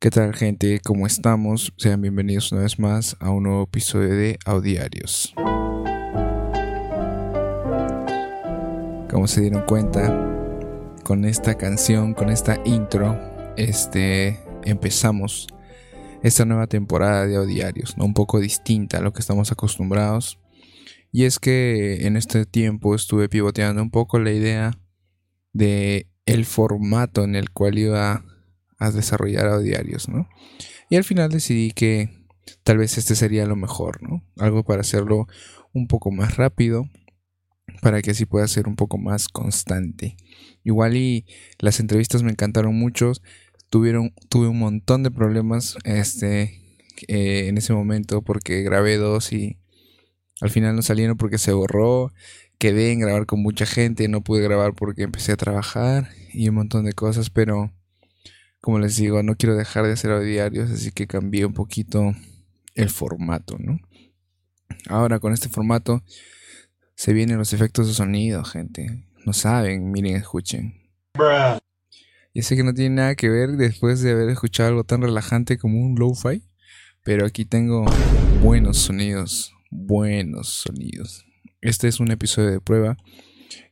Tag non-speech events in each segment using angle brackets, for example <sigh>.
¿Qué tal gente? ¿Cómo estamos? Sean bienvenidos una vez más a un nuevo episodio de Audiarios. Como se dieron cuenta, con esta canción, con esta intro, este, empezamos esta nueva temporada de Audiarios, ¿no? un poco distinta a lo que estamos acostumbrados. Y es que en este tiempo estuve pivoteando un poco la idea de el formato en el cual iba a desarrollar diarios, ¿no? Y al final decidí que tal vez este sería lo mejor, ¿no? Algo para hacerlo un poco más rápido, para que así pueda ser un poco más constante. Igual y las entrevistas me encantaron mucho, tuvieron, tuve un montón de problemas este, eh, en ese momento porque grabé dos y al final no salieron porque se borró, quedé en grabar con mucha gente, no pude grabar porque empecé a trabajar y un montón de cosas, pero como les digo, no quiero dejar de hacer diarios, así que cambié un poquito el formato, ¿no? Ahora con este formato se vienen los efectos de sonido, gente. No saben, miren, escuchen. Y sé que no tiene nada que ver después de haber escuchado algo tan relajante como un lo-fi, pero aquí tengo buenos sonidos, buenos sonidos. Este es un episodio de prueba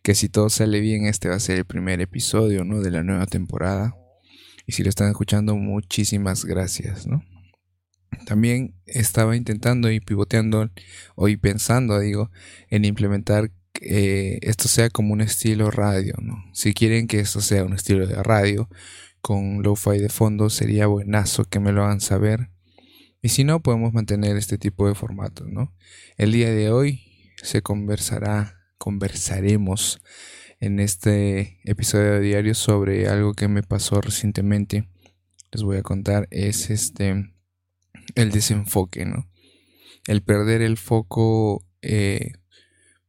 que si todo sale bien este va a ser el primer episodio, ¿no? de la nueva temporada. Y si lo están escuchando, muchísimas gracias, ¿no? También estaba intentando y pivoteando o pensando, digo, en implementar esto sea como un estilo radio, ¿no? Si quieren que esto sea un estilo de radio con lo-fi de fondo, sería buenazo que me lo hagan saber. Y si no, podemos mantener este tipo de formatos, ¿no? El día de hoy se conversará, conversaremos en este episodio diario sobre algo que me pasó recientemente. Les voy a contar es este el desenfoque, ¿no? El perder el foco, eh,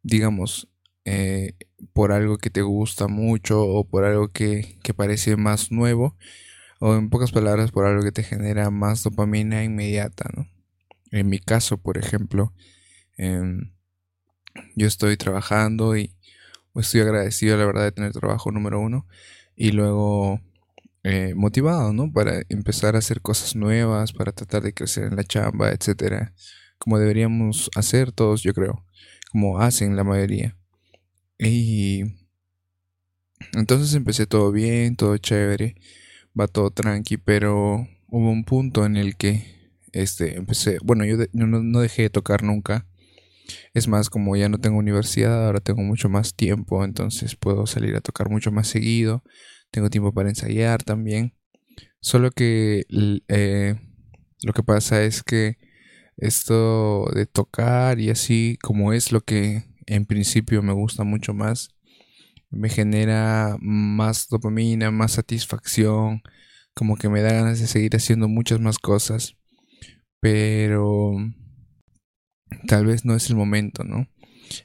digamos, eh, por algo que te gusta mucho o por algo que, que, parece más nuevo o en pocas palabras por algo que te genera más dopamina inmediata, ¿no? En mi caso, por ejemplo, em, yo estoy trabajando y estoy agradecido, la verdad, de tener trabajo número uno. Y luego eh, motivado, ¿no? Para empezar a hacer cosas nuevas, para tratar de crecer en la chamba, etcétera. Como deberíamos hacer todos, yo creo. Como hacen la mayoría. Y entonces empecé todo bien, todo chévere, va todo tranqui, pero hubo un punto en el que este empecé, bueno, yo no dejé de tocar nunca es más, como ya no tengo universidad, ahora tengo mucho más tiempo, entonces puedo salir a tocar mucho más seguido. Tengo tiempo para ensayar también. Solo que eh, lo que pasa es que esto de tocar y así, como es lo que en principio me gusta mucho más, me genera más dopamina, más satisfacción, como que me da ganas de seguir haciendo muchas más cosas. Pero tal vez no es el momento, ¿no?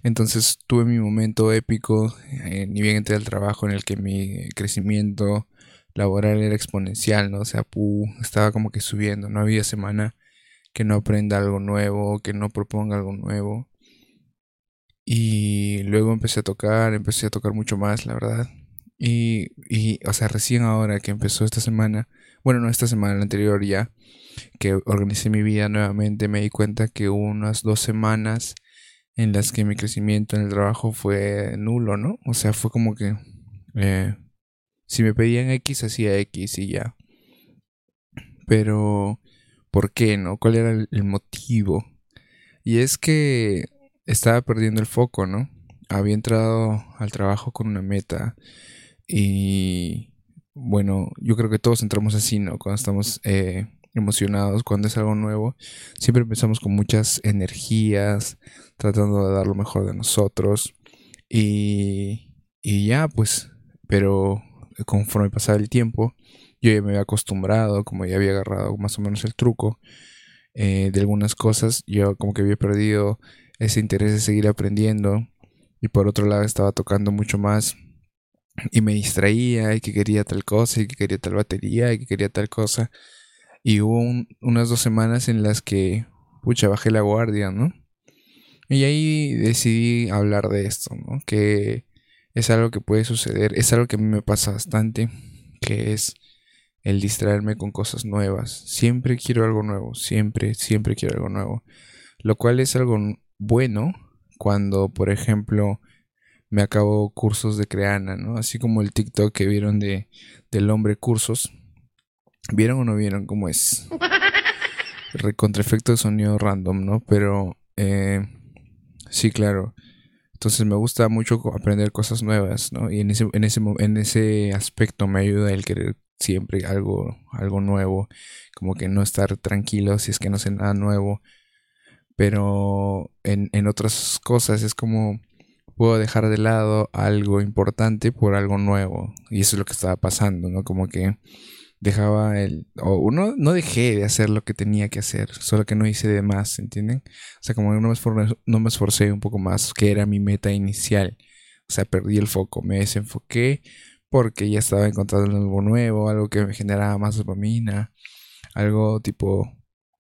Entonces tuve mi momento épico, eh, ni bien entré al trabajo en el que mi crecimiento laboral era exponencial, ¿no? O sea, estaba como que subiendo, no había semana que no aprenda algo nuevo, que no proponga algo nuevo. Y luego empecé a tocar, empecé a tocar mucho más, la verdad. Y, y, o sea, recién ahora que empezó esta semana, bueno, no esta semana, la anterior ya, que organicé mi vida nuevamente, me di cuenta que hubo unas dos semanas en las que mi crecimiento en el trabajo fue nulo, ¿no? O sea, fue como que eh, si me pedían X, hacía X y ya. Pero, ¿por qué, no? ¿Cuál era el motivo? Y es que estaba perdiendo el foco, ¿no? Había entrado al trabajo con una meta y, bueno, yo creo que todos entramos así, ¿no? Cuando estamos... Eh, emocionados cuando es algo nuevo. Siempre empezamos con muchas energías, tratando de dar lo mejor de nosotros. Y, y ya, pues, pero conforme pasaba el tiempo, yo ya me había acostumbrado, como ya había agarrado más o menos el truco eh, de algunas cosas, yo como que había perdido ese interés de seguir aprendiendo. Y por otro lado estaba tocando mucho más y me distraía y que quería tal cosa y que quería tal batería y que quería tal cosa. Y hubo unas dos semanas en las que, pucha, bajé la guardia, ¿no? Y ahí decidí hablar de esto, ¿no? Que es algo que puede suceder, es algo que a mí me pasa bastante, que es el distraerme con cosas nuevas. Siempre quiero algo nuevo, siempre, siempre quiero algo nuevo. Lo cual es algo bueno cuando, por ejemplo, me acabo cursos de Creana, ¿no? Así como el TikTok que vieron de, del hombre cursos. ¿Vieron o no vieron cómo es? <laughs> Contra efecto de sonido random, ¿no? Pero eh, sí, claro. Entonces me gusta mucho aprender cosas nuevas, ¿no? Y en ese, en ese, en ese aspecto me ayuda el querer siempre algo, algo nuevo, como que no estar tranquilo si es que no sé nada nuevo. Pero en, en otras cosas es como puedo dejar de lado algo importante por algo nuevo. Y eso es lo que estaba pasando, ¿no? Como que dejaba el... O no, no dejé de hacer lo que tenía que hacer, solo que no hice de más, ¿entienden? O sea, como no me, esforcé, no me esforcé un poco más, que era mi meta inicial. O sea, perdí el foco, me desenfoqué porque ya estaba encontrando algo nuevo, algo que me generaba más dopamina, algo tipo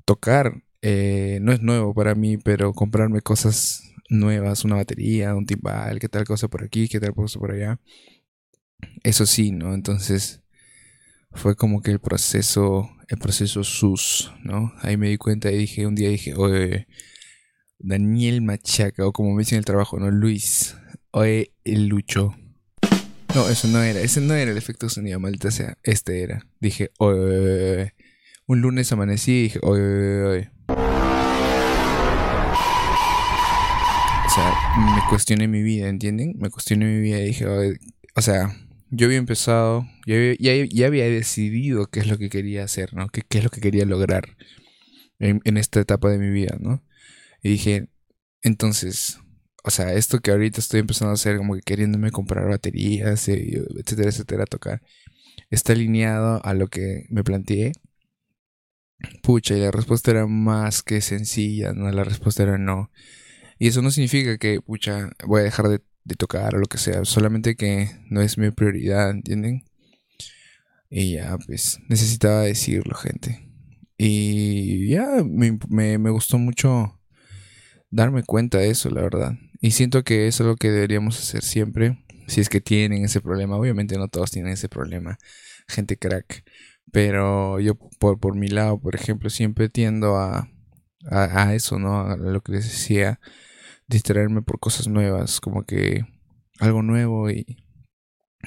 tocar. Eh, no es nuevo para mí, pero comprarme cosas nuevas, una batería, un timbal, qué tal cosa por aquí, qué tal cosa por allá. Eso sí, ¿no? Entonces fue como que el proceso, el proceso sus, ¿no? Ahí me di cuenta y dije, un día dije, oye, Daniel Machaca, o como me dicen en el trabajo, ¿no? Luis, oye, el Lucho. No, eso no era, ese no era el efecto sonido, maldita sea, este era. Dije, oye, un lunes amanecí y dije, oye, oye, O sea, me cuestioné mi vida, ¿entienden? Me cuestioné mi vida y dije, o sea, yo había empezado, ya había, decidido qué es lo que quería hacer, ¿no? Qué, es lo que quería lograr en, esta etapa de mi vida, ¿no? Y dije, entonces, o sea, esto que ahorita estoy empezando a hacer, como que queriéndome comprar baterías, eh, etcétera, etcétera, tocar, está alineado a lo que me planteé. Pucha, y la respuesta era más que sencilla, ¿no? La respuesta era no. Y eso no significa que, pucha, voy a dejar de tocar o lo que sea, solamente que no es mi prioridad, ¿entienden? Y ya, pues necesitaba decirlo, gente. Y ya me, me, gustó mucho darme cuenta de eso, la verdad. Y siento que eso es lo que deberíamos hacer siempre. Si es que tienen ese problema. Obviamente no todos tienen ese problema. Gente crack. Pero yo por, por mi lado, por ejemplo, siempre tiendo a, a eso, ¿no? A lo que les decía distraerme por cosas nuevas, como que algo nuevo y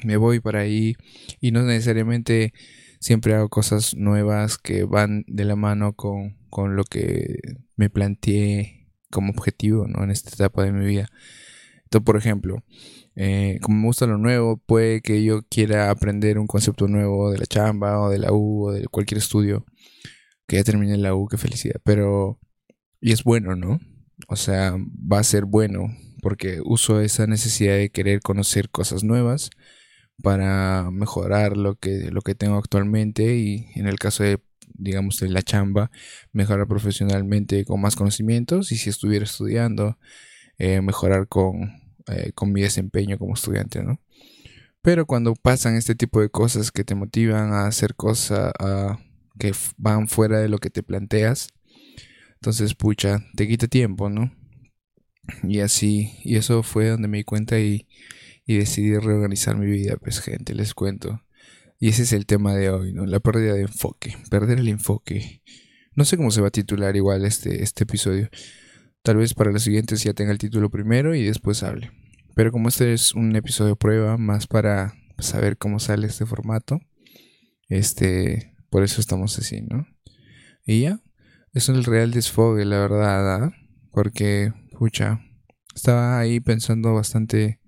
me voy para ahí y no necesariamente siempre hago cosas nuevas que van de la mano con, con lo que me planteé como objetivo ¿no? en esta etapa de mi vida. Entonces, por ejemplo, eh, como me gusta lo nuevo, puede que yo quiera aprender un concepto nuevo de la chamba o de la U o de cualquier estudio. Que ya terminé la U, qué felicidad. Pero, y es bueno, ¿no? O sea, va a ser bueno porque uso esa necesidad de querer conocer cosas nuevas para mejorar lo que, lo que tengo actualmente y en el caso de digamos de la chamba mejorar profesionalmente con más conocimientos y si estuviera estudiando eh, mejorar con, eh, con mi desempeño como estudiante ¿no? pero cuando pasan este tipo de cosas que te motivan a hacer cosas que van fuera de lo que te planteas entonces, pucha, te quita tiempo, ¿no? Y así, y eso fue donde me di cuenta y, y decidí reorganizar mi vida, pues gente, les cuento. Y ese es el tema de hoy, ¿no? La pérdida de enfoque, perder el enfoque. No sé cómo se va a titular igual este, este episodio. Tal vez para los siguientes ya tenga el título primero y después hable. Pero como este es un episodio prueba, más para saber cómo sale este formato, este, por eso estamos así, ¿no? Y ya, es el real desfogue, la verdad, ¿ah? porque, pucha, estaba ahí pensando bastante,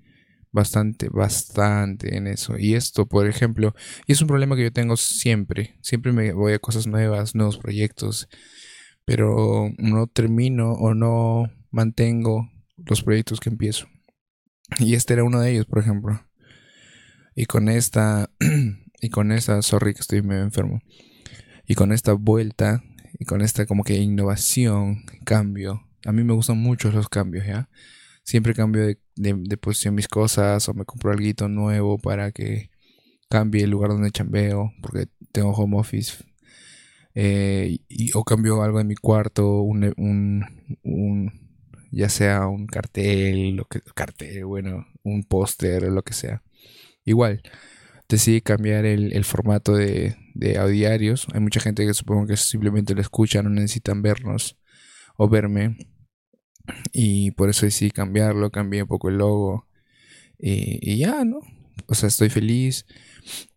bastante, bastante en eso. Y esto, por ejemplo, y es un problema que yo tengo siempre, siempre me voy a cosas nuevas, nuevos proyectos, pero no termino o no mantengo los proyectos que empiezo. Y este era uno de ellos, por ejemplo. Y con esta, <clears throat> y con esta, sorry que estoy medio enfermo. Y con esta vuelta y con esta como que innovación, cambio. A mí me gustan mucho los cambios, ¿ya? Siempre cambio de, de, posición mis cosas o me compro algo nuevo para que cambie el lugar donde chambeo porque tengo home office. Eh, o cambio algo en mi cuarto, un, un, un ya sea un cartel, lo que, cartel, bueno, un póster, lo que sea. Igual, decidí cambiar el formato de, de audiarios. Hay mucha gente que supongo que simplemente lo escucha, no necesitan vernos o verme. Y por eso decidí cambiarlo, cambié un poco el logo. Y, ya, ¿no? O sea, estoy feliz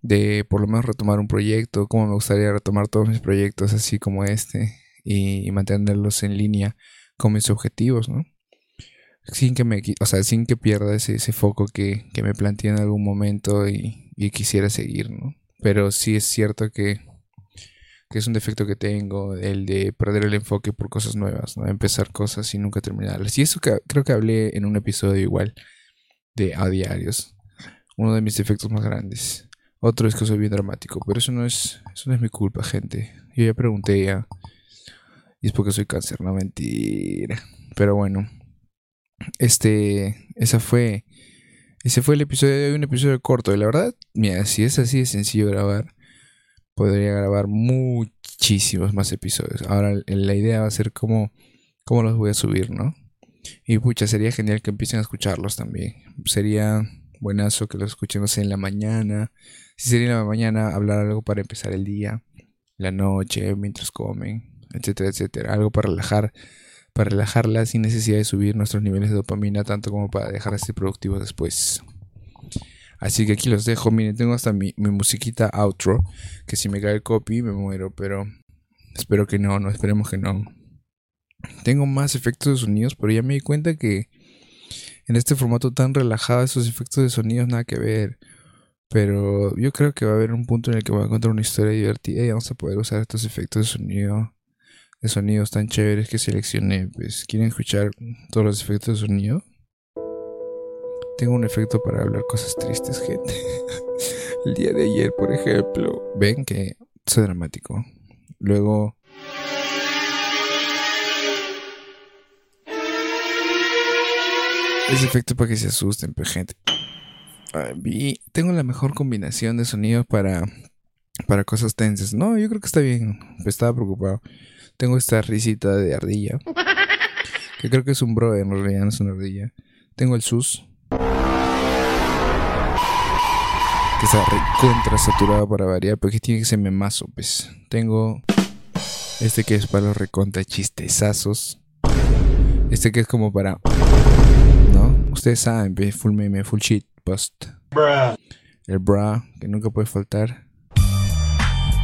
de por lo menos retomar un proyecto, como me gustaría retomar todos mis proyectos así como este y, mantenerlos en línea con mis objetivos, ¿no? Sin que me, o sea, sin que pierda ese, ese foco que, que, me planteé en algún momento y, y quisiera seguir, ¿no? Pero sí es cierto que, que es un defecto que tengo, el de perder el enfoque por cosas nuevas, ¿no? Empezar cosas y nunca terminarlas. Y eso que, creo que hablé en un episodio igual de a diarios. Uno de mis defectos más grandes. Otro es que soy bien dramático, pero eso no es, eso no es mi culpa, gente. Yo ya pregunté ya. Y es porque soy cáncer, no mentira. Pero bueno. Este, esa fue ese fue el episodio de hoy, un episodio corto. Y la verdad, mira, si es así de sencillo grabar, podría grabar muchísimos más episodios. Ahora la idea va a ser cómo, cómo los voy a subir, ¿no? Y pucha, sería genial que empiecen a escucharlos también. Sería buenazo que los escuchemos en la mañana. Si sería en la mañana, hablar algo para empezar el día, la noche, mientras comen, etcétera, etcétera. Algo para relajar para relajarla sin necesidad de subir nuestros niveles de dopamina tanto como para dejar de ser productivos después. Así que aquí los dejo. Miren, tengo hasta mi, musiquita outro. Que si me cae el copy me muero. Pero espero que no, no esperemos que no. Tengo más efectos de sonidos, pero ya me di cuenta que en este formato tan relajado esos efectos de sonidos nada que ver. Pero yo creo que va a haber un punto en el que voy a encontrar una historia divertida y vamos a poder usar estos efectos de sonido de sonidos tan chéveres que seleccioné. Pues, ¿quieren escuchar todos los efectos de sonido? Tengo un efecto para hablar cosas tristes, gente. <laughs> El día de ayer, por ejemplo, ven que soy dramático. Luego Ese efecto para que se asusten, pues, gente. tengo la mejor combinación de sonidos para, para cosas tensas. No, yo creo que está bien. estaba preocupado. Tengo esta risita de ardilla. Que creo que es un bro, en realidad no es una ardilla. Tengo el sus. Que está recontra saturado para variar, porque tiene que ser memazo, pues. Tengo este que es para los recontra chistezazos. Este que es como para. ¿No? Ustedes saben, full meme, full shit, post. El bra, que nunca puede faltar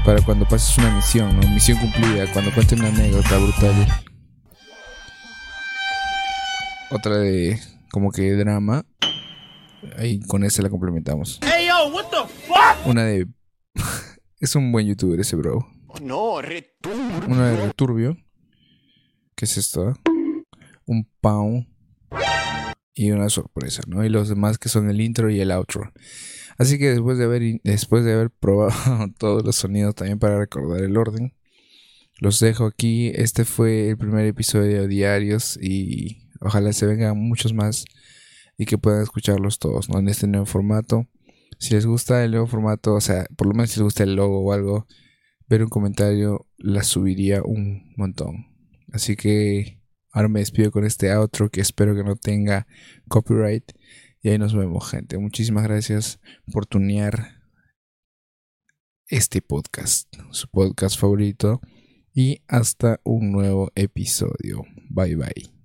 para cuando pases una misión, ¿no? Misión cumplida, cuando cuentes una anécdota brutal. Otra de como que drama. Ahí con ese la complementamos. Una de <laughs> es un buen youtuber ese bro. no, returbio. Una de returbio. ¿Qué es esto? Un pound y una sorpresa, ¿no? Y los demás que son el intro y el outro. Así que después de haber, después de haber probado <laughs> todos los sonidos también para recordar el orden, los dejo aquí. Este fue el primer episodio de Diarios y ojalá se vengan muchos más y que puedan escucharlos todos. En este nuevo formato. Si les gusta el nuevo formato, o sea, por lo menos si les gusta el logo o algo, ver un comentario la subiría un montón. Así que ahora me despido con este outro que espero que no tenga copyright. Y ahí nos vemos, gente. Muchísimas gracias por tunear este podcast, su podcast favorito. Y hasta un nuevo episodio. Bye bye.